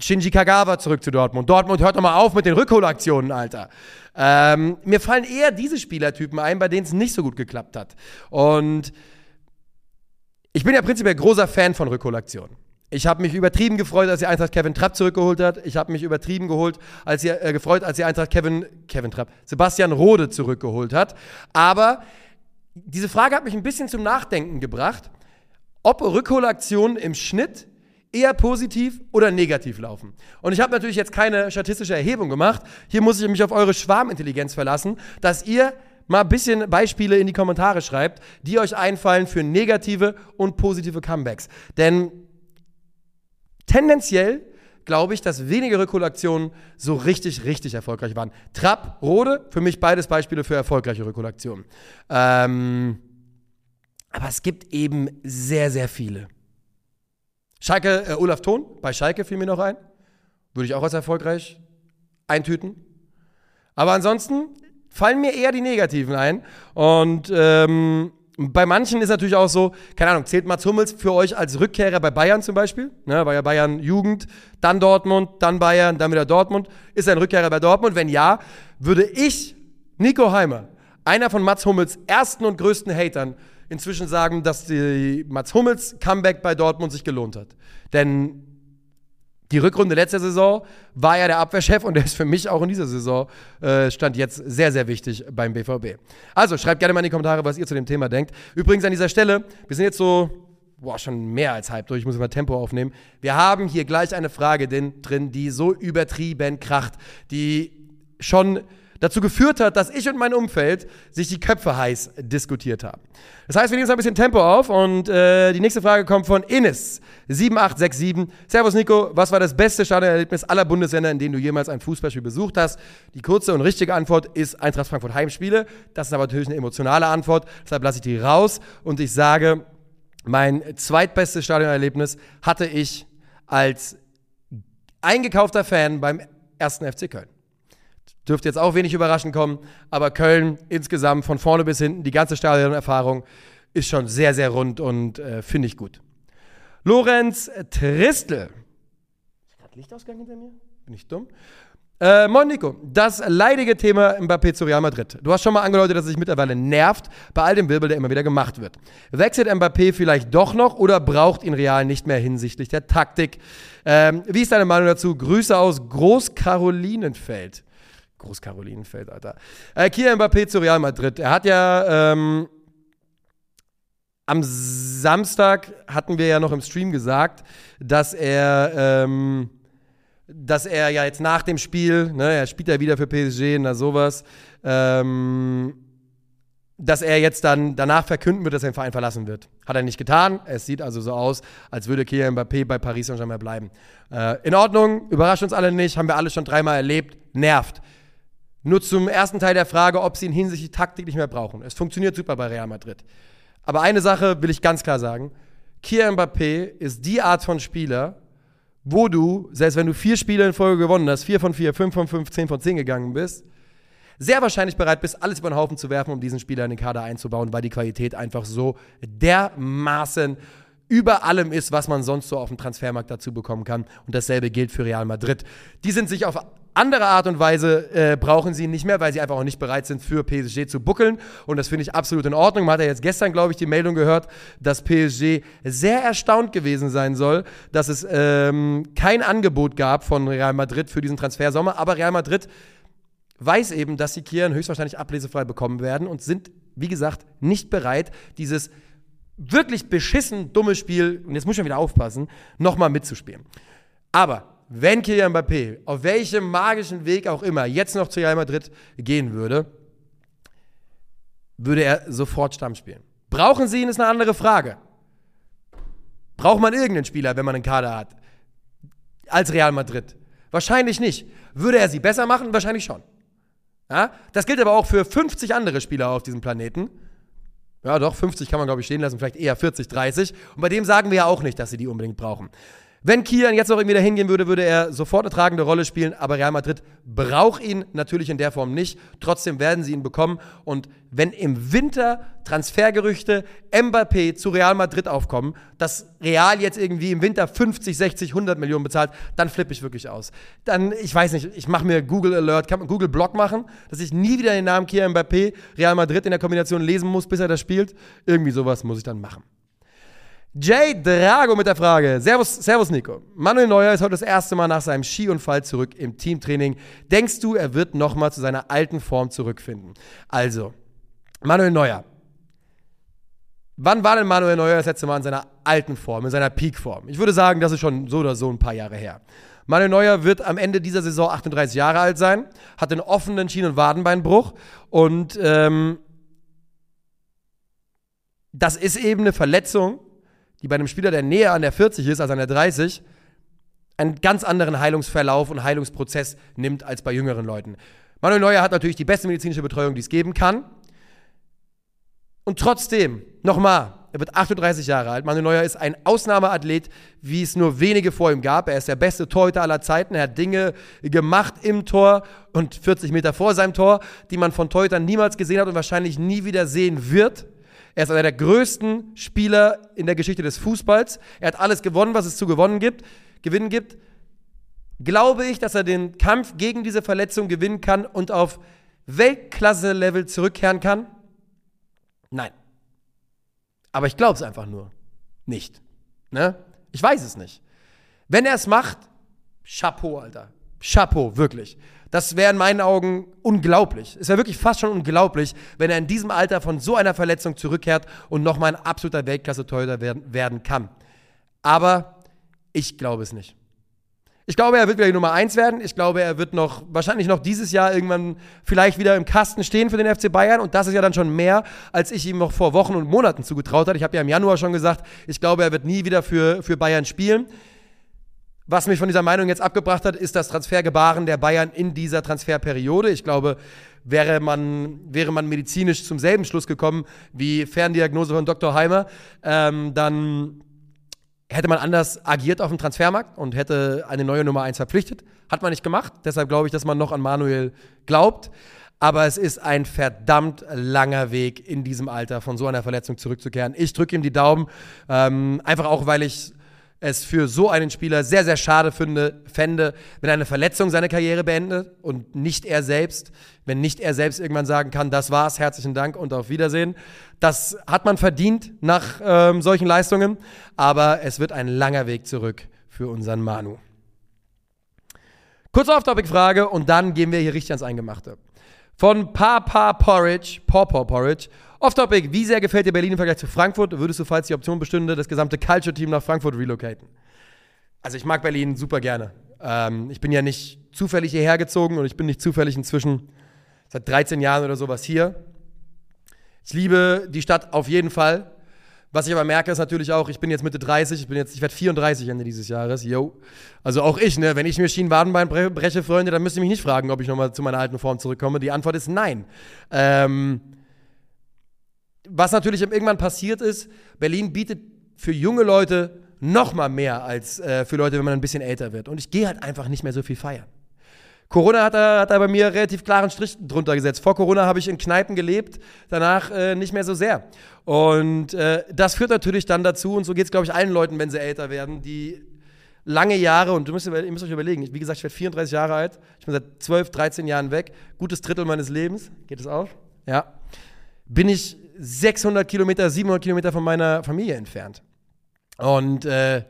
Shinji Kagawa zurück zu Dortmund. Dortmund hört doch mal auf mit den Rückholaktionen, Alter. Ähm, mir fallen eher diese Spielertypen ein, bei denen es nicht so gut geklappt hat. Und ich bin ja prinzipiell großer Fan von Rückholaktionen. Ich habe mich übertrieben gefreut, als die Eintracht Kevin Trapp zurückgeholt hat. Ich habe mich übertrieben geholt, als sie, äh, gefreut, als die Eintracht Kevin, Kevin Trapp, Sebastian Rode zurückgeholt hat. Aber diese Frage hat mich ein bisschen zum Nachdenken gebracht, ob Rückholaktionen im Schnitt eher positiv oder negativ laufen. Und ich habe natürlich jetzt keine statistische Erhebung gemacht. Hier muss ich mich auf eure Schwarmintelligenz verlassen, dass ihr mal ein bisschen Beispiele in die Kommentare schreibt, die euch einfallen für negative und positive Comebacks. Denn tendenziell glaube ich, dass wenige Rückholaktionen so richtig, richtig erfolgreich waren. Trapp, Rode, für mich beides Beispiele für erfolgreiche Rückholaktionen. Ähm, aber es gibt eben sehr, sehr viele. Schalke, äh, Olaf Thon, bei Schalke fiel mir noch ein. Würde ich auch als erfolgreich eintüten. Aber ansonsten fallen mir eher die negativen ein. Und ähm, bei manchen ist natürlich auch so, keine Ahnung, zählt Mats Hummels für euch als Rückkehrer bei Bayern zum Beispiel? Ne, war ja Bayern Jugend, dann Dortmund, dann Bayern, dann wieder Dortmund. Ist er ein Rückkehrer bei Dortmund? Wenn ja, würde ich, Nico Heimer, einer von Mats Hummels ersten und größten Hatern, inzwischen sagen, dass die Mats Hummels Comeback bei Dortmund sich gelohnt hat. Denn die Rückrunde letzter Saison war ja der Abwehrchef und der ist für mich auch in dieser Saison, äh, stand jetzt sehr, sehr wichtig beim BVB. Also schreibt gerne mal in die Kommentare, was ihr zu dem Thema denkt. Übrigens an dieser Stelle, wir sind jetzt so, boah, schon mehr als halb durch, ich muss mal Tempo aufnehmen. Wir haben hier gleich eine Frage drin, die so übertrieben kracht, die schon dazu geführt hat, dass ich und mein Umfeld sich die Köpfe heiß diskutiert haben. Das heißt, wir nehmen jetzt ein bisschen Tempo auf und äh, die nächste Frage kommt von Innes 7867. Servus Nico, was war das beste Stadionerlebnis aller Bundesländer, in denen du jemals ein Fußballspiel besucht hast? Die kurze und richtige Antwort ist Eintracht Frankfurt Heimspiele. Das ist aber natürlich eine emotionale Antwort, deshalb lasse ich die raus und ich sage, mein zweitbestes Stadionerlebnis hatte ich als eingekaufter Fan beim ersten FC Köln. Dürfte jetzt auch wenig überraschend kommen, aber Köln insgesamt von vorne bis hinten, die ganze Stadionerfahrung ist schon sehr, sehr rund und äh, finde ich gut. Lorenz Tristel. Ist gerade Lichtausgang hinter mir? Bin ich dumm? Äh, moin Nico, das leidige Thema Mbappé zu Real Madrid. Du hast schon mal angedeutet, dass es sich mittlerweile nervt bei all dem Wirbel, der immer wieder gemacht wird. Wechselt Mbappé vielleicht doch noch oder braucht ihn Real nicht mehr hinsichtlich der Taktik? Ähm, wie ist deine Meinung dazu? Grüße aus Groß-Carolinenfeld. Groß-Carolinenfeld, Alter. Äh, Kia Mbappé zu Real Madrid. Er hat ja ähm, am Samstag hatten wir ja noch im Stream gesagt, dass er, ähm, dass er ja jetzt nach dem Spiel, ne, er spielt ja wieder für PSG, na sowas, ähm, dass er jetzt dann danach verkünden wird, dass er den Verein verlassen wird. Hat er nicht getan. Es sieht also so aus, als würde Kylian Mbappé bei Paris Saint-Germain bleiben. Äh, in Ordnung, überrascht uns alle nicht, haben wir alle schon dreimal erlebt, nervt. Nur zum ersten Teil der Frage, ob sie ihn hinsichtlich Taktik nicht mehr brauchen. Es funktioniert super bei Real Madrid. Aber eine Sache will ich ganz klar sagen. Kylian Mbappé ist die Art von Spieler, wo du, selbst wenn du vier Spiele in Folge gewonnen hast, vier von vier, fünf von fünf, zehn von zehn gegangen bist, sehr wahrscheinlich bereit bist, alles über den Haufen zu werfen, um diesen Spieler in den Kader einzubauen, weil die Qualität einfach so dermaßen über allem ist, was man sonst so auf dem Transfermarkt dazu bekommen kann. Und dasselbe gilt für Real Madrid. Die sind sich auf andere Art und Weise äh, brauchen sie ihn nicht mehr, weil sie einfach auch nicht bereit sind, für PSG zu buckeln. Und das finde ich absolut in Ordnung. Man hat ja jetzt gestern, glaube ich, die Meldung gehört, dass PSG sehr erstaunt gewesen sein soll, dass es ähm, kein Angebot gab von Real Madrid für diesen Transfersommer. Aber Real Madrid weiß eben, dass sie Kian höchstwahrscheinlich ablesefrei bekommen werden und sind, wie gesagt, nicht bereit, dieses wirklich beschissen dumme Spiel, und jetzt muss ich schon wieder aufpassen, nochmal mitzuspielen. Aber wenn Kylian Mbappé auf welchem magischen Weg auch immer jetzt noch zu Real Madrid gehen würde, würde er sofort Stamm spielen. Brauchen sie ihn, ist eine andere Frage. Braucht man irgendeinen Spieler, wenn man einen Kader hat, als Real Madrid? Wahrscheinlich nicht. Würde er sie besser machen? Wahrscheinlich schon. Ja? Das gilt aber auch für 50 andere Spieler auf diesem Planeten. Ja, doch, 50 kann man, glaube ich, stehen lassen, vielleicht eher 40, 30. Und bei dem sagen wir ja auch nicht, dass sie die unbedingt brauchen. Wenn Kian jetzt noch irgendwie dahin gehen würde, würde er sofort eine tragende Rolle spielen, aber Real Madrid braucht ihn natürlich in der Form nicht. Trotzdem werden sie ihn bekommen. Und wenn im Winter Transfergerüchte Mbappé zu Real Madrid aufkommen, dass Real jetzt irgendwie im Winter 50, 60, 100 Millionen bezahlt, dann flippe ich wirklich aus. Dann, ich weiß nicht, ich mache mir Google Alert, kann man Google Blog machen, dass ich nie wieder den Namen Kian Mbappé Real Madrid in der Kombination lesen muss, bis er das spielt. Irgendwie sowas muss ich dann machen. Jay Drago mit der Frage. Servus, Servus Nico. Manuel Neuer ist heute das erste Mal nach seinem Skiunfall zurück im Teamtraining. Denkst du, er wird nochmal zu seiner alten Form zurückfinden? Also, Manuel Neuer. Wann war denn Manuel Neuer das letzte Mal in seiner alten Form, in seiner Peakform? Ich würde sagen, das ist schon so oder so ein paar Jahre her. Manuel Neuer wird am Ende dieser Saison 38 Jahre alt sein, hat einen offenen Schien- und Wadenbeinbruch und ähm, das ist eben eine Verletzung, die bei einem Spieler, der näher an der 40 ist als an der 30, einen ganz anderen Heilungsverlauf und Heilungsprozess nimmt als bei jüngeren Leuten. Manuel Neuer hat natürlich die beste medizinische Betreuung, die es geben kann. Und trotzdem, nochmal, er wird 38 Jahre alt. Manuel Neuer ist ein Ausnahmeathlet, wie es nur wenige vor ihm gab. Er ist der beste Torhüter aller Zeiten. Er hat Dinge gemacht im Tor und 40 Meter vor seinem Tor, die man von Torhütern niemals gesehen hat und wahrscheinlich nie wieder sehen wird. Er ist einer der größten Spieler in der Geschichte des Fußballs. Er hat alles gewonnen, was es zu gewonnen gibt, gewinnen gibt. Glaube ich, dass er den Kampf gegen diese Verletzung gewinnen kann und auf Weltklasse-Level zurückkehren kann? Nein. Aber ich glaube es einfach nur nicht. Ne? Ich weiß es nicht. Wenn er es macht, Chapeau, Alter. Chapeau, wirklich. Das wäre in meinen Augen unglaublich. Es wäre wirklich fast schon unglaublich, wenn er in diesem Alter von so einer Verletzung zurückkehrt und nochmal ein absoluter Weltklasse-Torhüter werden, werden kann. Aber ich glaube es nicht. Ich glaube, er wird wieder die Nummer 1 werden. Ich glaube, er wird noch, wahrscheinlich noch dieses Jahr irgendwann vielleicht wieder im Kasten stehen für den FC Bayern. Und das ist ja dann schon mehr, als ich ihm noch vor Wochen und Monaten zugetraut habe. Ich habe ja im Januar schon gesagt, ich glaube, er wird nie wieder für, für Bayern spielen. Was mich von dieser Meinung jetzt abgebracht hat, ist das Transfergebaren der Bayern in dieser Transferperiode. Ich glaube, wäre man, wäre man medizinisch zum selben Schluss gekommen wie Ferndiagnose von Dr. Heimer, ähm, dann hätte man anders agiert auf dem Transfermarkt und hätte eine neue Nummer 1 verpflichtet. Hat man nicht gemacht. Deshalb glaube ich, dass man noch an Manuel glaubt. Aber es ist ein verdammt langer Weg in diesem Alter von so einer Verletzung zurückzukehren. Ich drücke ihm die Daumen. Ähm, einfach auch, weil ich es für so einen Spieler sehr, sehr schade finde, fände, wenn eine Verletzung seine Karriere beendet und nicht er selbst, wenn nicht er selbst irgendwann sagen kann, das war's, herzlichen Dank und auf Wiedersehen. Das hat man verdient nach ähm, solchen Leistungen, aber es wird ein langer Weg zurück für unseren Manu. Kurze Off-Topic-Frage und dann gehen wir hier richtig ans Eingemachte. Von Papa Porridge, Pawpaw Porridge. Off-Topic, wie sehr gefällt dir Berlin im Vergleich zu Frankfurt? Würdest du, falls die Option bestünde, das gesamte Culture-Team nach Frankfurt relocaten? Also ich mag Berlin super gerne. Ähm, ich bin ja nicht zufällig hierher gezogen und ich bin nicht zufällig inzwischen seit 13 Jahren oder sowas hier. Ich liebe die Stadt auf jeden Fall. Was ich aber merke, ist natürlich auch, ich bin jetzt Mitte 30, ich bin jetzt, ich werde 34 Ende dieses Jahres, yo. Also auch ich, ne, wenn ich mir Schienenwadenbein breche, Freunde, dann müsst ihr mich nicht fragen, ob ich nochmal zu meiner alten Form zurückkomme. Die Antwort ist nein. Ähm, was natürlich irgendwann passiert ist, Berlin bietet für junge Leute nochmal mehr als äh, für Leute, wenn man ein bisschen älter wird. Und ich gehe halt einfach nicht mehr so viel feiern. Corona hat da, hat da bei mir relativ klaren Strich drunter gesetzt. Vor Corona habe ich in Kneipen gelebt, danach äh, nicht mehr so sehr. Und äh, das führt natürlich dann dazu, und so geht es, glaube ich, allen Leuten, wenn sie älter werden, die lange Jahre, und du müsst, ihr müsst euch überlegen, wie gesagt, ich werde 34 Jahre alt, ich bin seit 12, 13 Jahren weg, gutes Drittel meines Lebens, geht es auf? Ja. Bin ich 600 Kilometer, 700 Kilometer von meiner Familie entfernt. Und äh,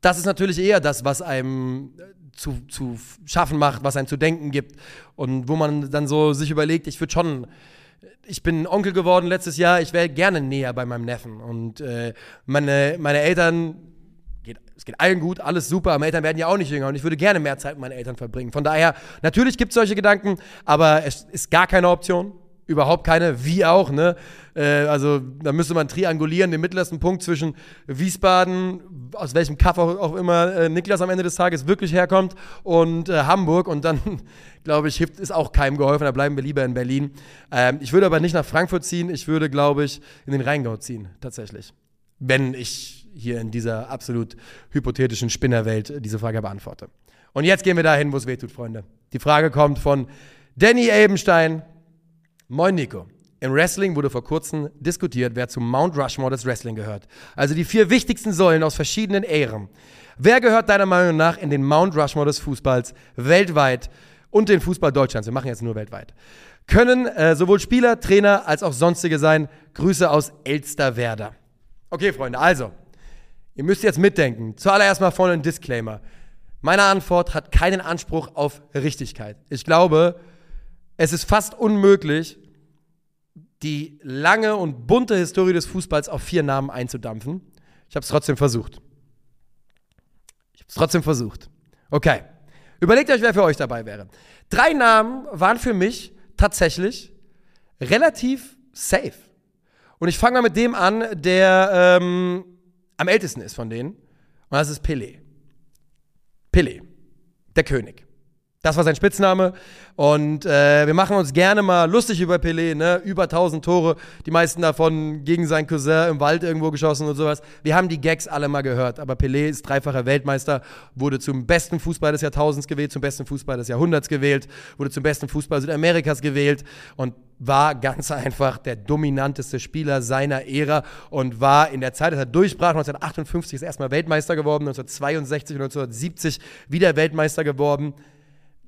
das ist natürlich eher das, was einem zu, zu schaffen macht, was einem zu denken gibt und wo man dann so sich überlegt, ich würde schon, ich bin Onkel geworden letztes Jahr, ich wäre gerne näher bei meinem Neffen und äh, meine, meine Eltern, geht, es geht allen gut, alles super, meine Eltern werden ja auch nicht jünger und ich würde gerne mehr Zeit mit meinen Eltern verbringen. Von daher, natürlich gibt es solche Gedanken, aber es ist gar keine Option überhaupt keine, wie auch, ne? Äh, also da müsste man triangulieren, den mittlersten Punkt zwischen Wiesbaden, aus welchem Kaff auch, auch immer äh, Niklas am Ende des Tages wirklich herkommt, und äh, Hamburg. Und dann, glaube ich, ist auch keinem geholfen, da bleiben wir lieber in Berlin. Ähm, ich würde aber nicht nach Frankfurt ziehen, ich würde, glaube ich, in den Rheingau ziehen, tatsächlich. Wenn ich hier in dieser absolut hypothetischen Spinnerwelt diese Frage beantworte. Und jetzt gehen wir dahin, wo es weh tut, Freunde. Die Frage kommt von Danny Ebenstein, Moin Nico. Im Wrestling wurde vor kurzem diskutiert, wer zum Mount Rushmore des Wrestling gehört. Also die vier wichtigsten Säulen aus verschiedenen Ähren. Wer gehört deiner Meinung nach in den Mount Rushmore des Fußballs weltweit und den Fußball Deutschlands? Wir machen jetzt nur weltweit. Können äh, sowohl Spieler, Trainer als auch sonstige sein. Grüße aus Elsterwerda. Okay, Freunde, also, ihr müsst jetzt mitdenken. Zuallererst mal vorne ein Disclaimer. Meine Antwort hat keinen Anspruch auf Richtigkeit. Ich glaube, es ist fast unmöglich, die lange und bunte Historie des Fußballs auf vier Namen einzudampfen. Ich habe es trotzdem versucht. Ich habe es trotzdem versucht. Okay. Überlegt euch, wer für euch dabei wäre. Drei Namen waren für mich tatsächlich relativ safe. Und ich fange mal mit dem an, der ähm, am ältesten ist von denen. Und das ist Pelé. Pelé, der König. Das war sein Spitzname. Und äh, wir machen uns gerne mal lustig über Pelé, ne? Über 1000 Tore, die meisten davon gegen seinen Cousin im Wald irgendwo geschossen und sowas. Wir haben die Gags alle mal gehört, aber Pelé ist dreifacher Weltmeister, wurde zum besten Fußball des Jahrtausends gewählt, zum besten Fußball des Jahrhunderts gewählt, wurde zum besten Fußball Südamerikas gewählt und war ganz einfach der dominanteste Spieler seiner Ära und war in der Zeit, als er durchbrach, 1958 ist erstmal Weltmeister geworden, 1962 und 1970 wieder Weltmeister geworden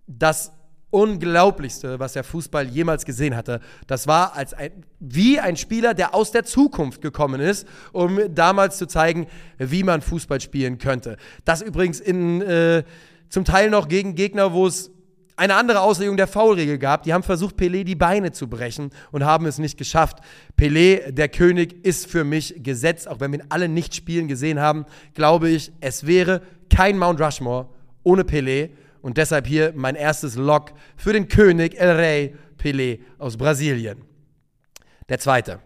das Unglaublichste, was der Fußball jemals gesehen hatte. Das war als ein, wie ein Spieler, der aus der Zukunft gekommen ist, um damals zu zeigen, wie man Fußball spielen könnte. Das übrigens in äh, zum Teil noch gegen Gegner, wo es eine andere Auslegung der Foulregel gab. Die haben versucht, Pelé die Beine zu brechen und haben es nicht geschafft. Pelé, der König, ist für mich Gesetz. Auch wenn wir ihn alle nicht spielen gesehen haben, glaube ich, es wäre kein Mount Rushmore ohne Pelé. Und deshalb hier mein erstes Lock für den König El Rey Pelé aus Brasilien. Der zweite.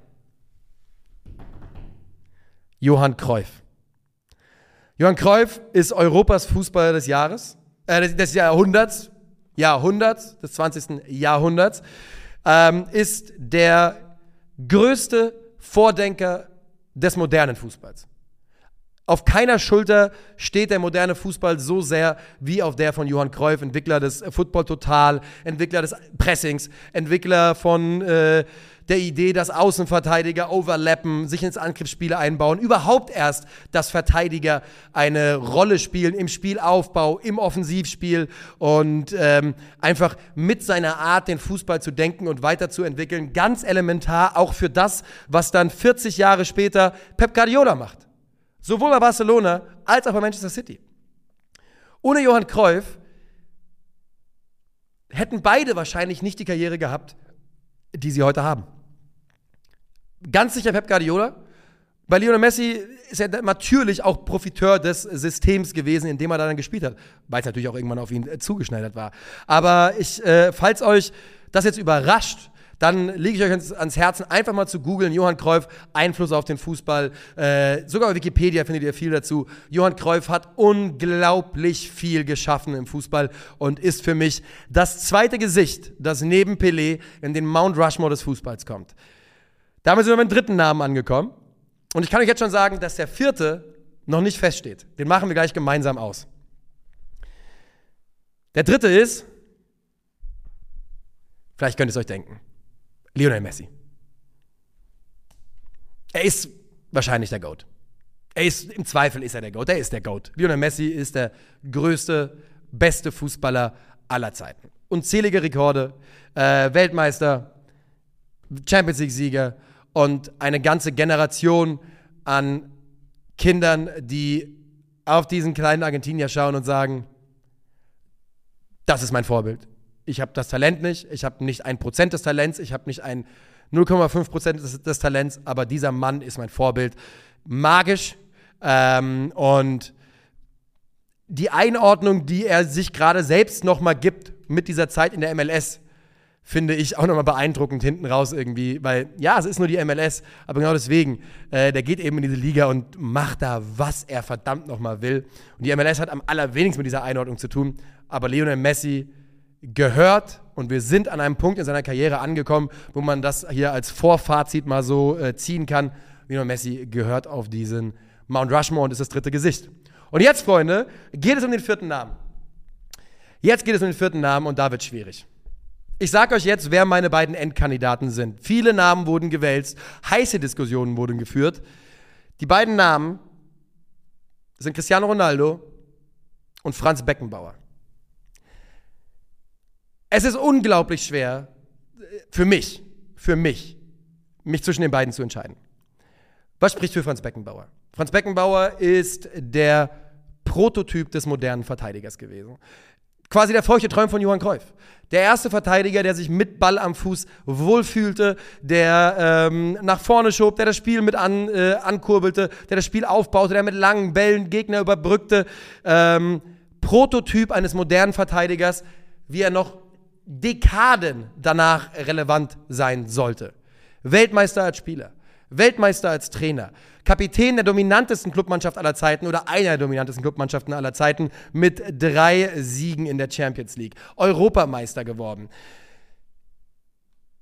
Johann Cruyff. Johann Cruyff ist Europas Fußballer des Jahres, äh, des Jahrhunderts, Jahrhunderts, des 20. Jahrhunderts, ähm, ist der größte Vordenker des modernen Fußballs. Auf keiner Schulter steht der moderne Fußball so sehr wie auf der von Johann Cruyff, Entwickler des Football Total, Entwickler des Pressings, Entwickler von äh, der Idee, dass Außenverteidiger overlappen, sich ins Angriffsspiel einbauen, überhaupt erst, dass Verteidiger eine Rolle spielen im Spielaufbau, im Offensivspiel und ähm, einfach mit seiner Art, den Fußball zu denken und weiterzuentwickeln, ganz elementar auch für das, was dann 40 Jahre später Pep Guardiola macht. Sowohl bei Barcelona als auch bei Manchester City. Ohne Johann Cruyff hätten beide wahrscheinlich nicht die Karriere gehabt, die sie heute haben. Ganz sicher Pep Guardiola. Bei Lionel Messi ist er natürlich auch Profiteur des Systems gewesen, in dem er dann gespielt hat, weil es natürlich auch irgendwann auf ihn zugeschneidert war. Aber ich, äh, falls euch das jetzt überrascht, dann lege ich euch ans, ans, Herzen, einfach mal zu googeln, Johann Cruyff, Einfluss auf den Fußball. Äh, sogar bei Wikipedia findet ihr viel dazu. Johann Cruyff hat unglaublich viel geschaffen im Fußball und ist für mich das zweite Gesicht, das neben Pelé in den Mount Rushmore des Fußballs kommt. Damit sind wir beim dritten Namen angekommen. Und ich kann euch jetzt schon sagen, dass der vierte noch nicht feststeht. Den machen wir gleich gemeinsam aus. Der dritte ist, vielleicht könnt ihr es euch denken, Lionel Messi. Er ist wahrscheinlich der GOAT. Er ist, im Zweifel ist er der GOAT. Er ist der GOAT. Lionel Messi ist der größte, beste Fußballer aller Zeiten. Unzählige Rekorde, äh, Weltmeister, Champions League-Sieger und eine ganze Generation an Kindern, die auf diesen kleinen Argentinier schauen und sagen, das ist mein Vorbild ich habe das Talent nicht, ich habe nicht ein Prozent des Talents, ich habe nicht ein 0,5 Prozent des, des, Talents, aber dieser Mann ist mein Vorbild. Magisch ähm, und die Einordnung, die er sich gerade selbst nochmal gibt mit dieser Zeit in der MLS, finde ich auch nochmal beeindruckend hinten raus irgendwie, weil ja, es ist nur die MLS, aber genau deswegen, äh, der geht eben in diese Liga und macht da, was er verdammt nochmal will. Und die MLS hat am allerwenigsten mit dieser Einordnung zu tun, aber Lionel Messi gehört und wir sind an einem Punkt in seiner Karriere angekommen, wo man das hier als Vorfazit mal so äh, ziehen kann. Lionel Messi gehört auf diesen Mount Rushmore und ist das dritte Gesicht. Und jetzt, Freunde, geht es um den vierten Namen. Jetzt geht es um den vierten Namen und da wird schwierig. Ich sage euch jetzt, wer meine beiden Endkandidaten sind. Viele Namen wurden gewälzt, heiße Diskussionen wurden geführt. Die beiden Namen sind Cristiano Ronaldo und Franz Beckenbauer. Es ist unglaublich schwer für mich, für mich, mich zwischen den beiden zu entscheiden. Was spricht für Franz Beckenbauer? Franz Beckenbauer ist der Prototyp des modernen Verteidigers gewesen. Quasi der feuchte Träum von Johann Cruyff. Der erste Verteidiger, der sich mit Ball am Fuß wohlfühlte, der ähm, nach vorne schob, der das Spiel mit an, äh, ankurbelte, der das Spiel aufbaute, der mit langen Bällen Gegner überbrückte. Ähm, Prototyp eines modernen Verteidigers, wie er noch Dekaden danach relevant sein sollte. Weltmeister als Spieler, Weltmeister als Trainer, Kapitän der dominantesten Clubmannschaft aller Zeiten oder einer der dominantesten Clubmannschaften aller Zeiten mit drei Siegen in der Champions League, Europameister geworden.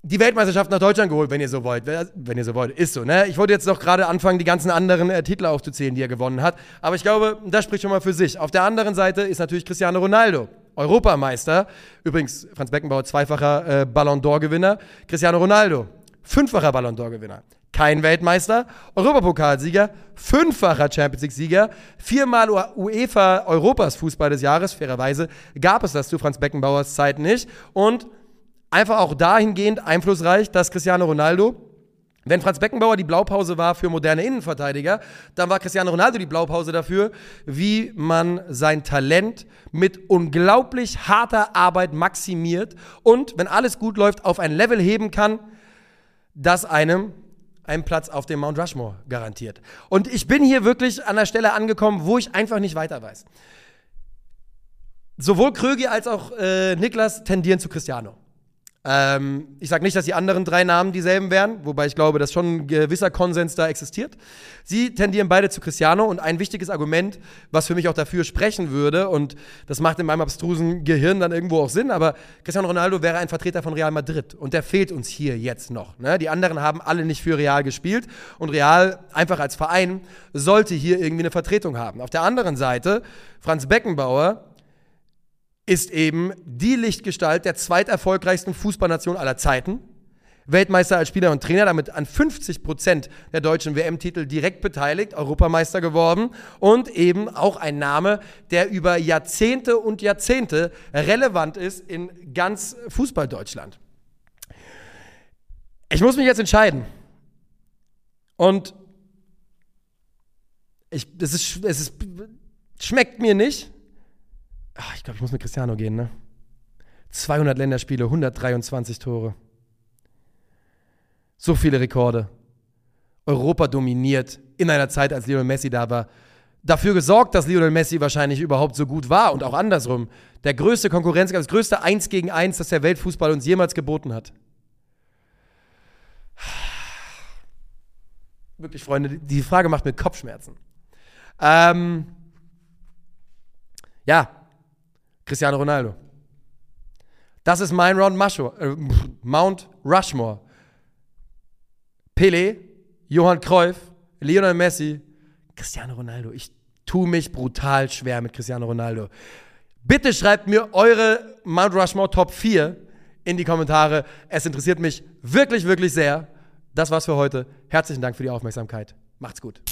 Die Weltmeisterschaft nach Deutschland geholt, wenn ihr so wollt. Wenn ihr so wollt, ist so, ne? Ich wollte jetzt noch gerade anfangen, die ganzen anderen äh, Titel aufzuzählen, die er gewonnen hat. Aber ich glaube, das spricht schon mal für sich. Auf der anderen Seite ist natürlich Cristiano Ronaldo. Europameister. Übrigens, Franz Beckenbauer, zweifacher äh, Ballon d'Or-Gewinner. Cristiano Ronaldo, fünffacher Ballon d'Or-Gewinner. Kein Weltmeister, Europapokalsieger, fünffacher Champions League-Sieger, viermal UEFA Europas Fußball des Jahres. Fairerweise gab es das zu Franz Beckenbauers Zeit nicht. Und einfach auch dahingehend einflussreich, dass Cristiano Ronaldo wenn Franz Beckenbauer die Blaupause war für moderne Innenverteidiger, dann war Cristiano Ronaldo die Blaupause dafür, wie man sein Talent mit unglaublich harter Arbeit maximiert und, wenn alles gut läuft, auf ein Level heben kann, das einem einen Platz auf dem Mount Rushmore garantiert. Und ich bin hier wirklich an der Stelle angekommen, wo ich einfach nicht weiter weiß. Sowohl Krögi als auch äh, Niklas tendieren zu Cristiano. Ähm, ich sage nicht, dass die anderen drei Namen dieselben wären, wobei ich glaube, dass schon ein gewisser Konsens da existiert. Sie tendieren beide zu Cristiano und ein wichtiges Argument, was für mich auch dafür sprechen würde, und das macht in meinem abstrusen Gehirn dann irgendwo auch Sinn, aber Cristiano Ronaldo wäre ein Vertreter von Real Madrid und der fehlt uns hier jetzt noch. Ne? Die anderen haben alle nicht für Real gespielt und Real einfach als Verein sollte hier irgendwie eine Vertretung haben. Auf der anderen Seite, Franz Beckenbauer ist eben die Lichtgestalt der zweiterfolgreichsten Fußballnation aller Zeiten. Weltmeister als Spieler und Trainer, damit an 50 Prozent der deutschen WM-Titel direkt beteiligt, Europameister geworden und eben auch ein Name, der über Jahrzehnte und Jahrzehnte relevant ist in ganz Fußball-Deutschland. Ich muss mich jetzt entscheiden. Und ich, es, ist, es ist, schmeckt mir nicht, Ach, ich glaube, ich muss mit Cristiano gehen, ne? 200 Länderspiele, 123 Tore. So viele Rekorde. Europa dominiert in einer Zeit, als Lionel Messi da war. Dafür gesorgt, dass Lionel Messi wahrscheinlich überhaupt so gut war und auch andersrum. Der größte Konkurrenz, das größte Eins gegen Eins, das der Weltfußball uns jemals geboten hat. Wirklich, Freunde, die Frage macht mir Kopfschmerzen. Ähm, ja, Cristiano Ronaldo. Das ist mein Ron Mascho, äh, Mount Rushmore. Pele, Johann Cruyff, Lionel Messi, Cristiano Ronaldo. Ich tue mich brutal schwer mit Cristiano Ronaldo. Bitte schreibt mir eure Mount Rushmore Top 4 in die Kommentare. Es interessiert mich wirklich, wirklich sehr. Das war's für heute. Herzlichen Dank für die Aufmerksamkeit. Macht's gut.